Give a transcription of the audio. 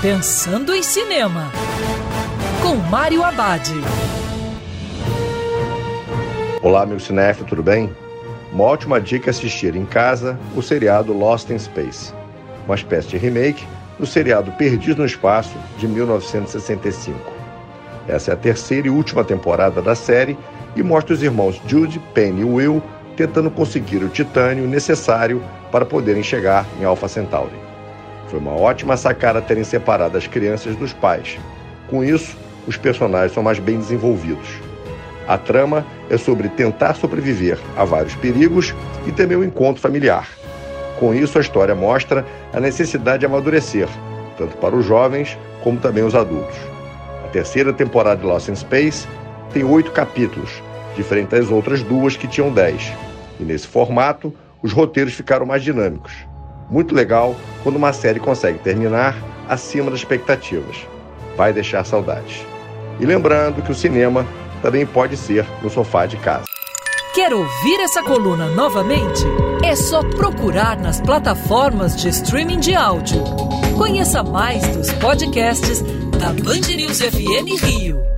Pensando em Cinema, com Mário Abad. Olá, meu cinef, tudo bem? Uma ótima dica é assistir em casa o seriado Lost in Space, uma espécie de remake do seriado Perdido no Espaço de 1965. Essa é a terceira e última temporada da série e mostra os irmãos Jude, Penny e Will tentando conseguir o titânio necessário para poderem chegar em Alpha Centauri. Foi uma ótima sacada terem separado as crianças dos pais. Com isso, os personagens são mais bem desenvolvidos. A trama é sobre tentar sobreviver a vários perigos e também o encontro familiar. Com isso, a história mostra a necessidade de amadurecer, tanto para os jovens como também os adultos. A terceira temporada de Lost in Space tem oito capítulos, diferente das outras duas que tinham dez. E nesse formato, os roteiros ficaram mais dinâmicos. Muito legal quando uma série consegue terminar acima das expectativas. Vai deixar saudades. E lembrando que o cinema também pode ser no sofá de casa. Quer ouvir essa coluna novamente? É só procurar nas plataformas de streaming de áudio. Conheça mais dos podcasts da Band News FM Rio.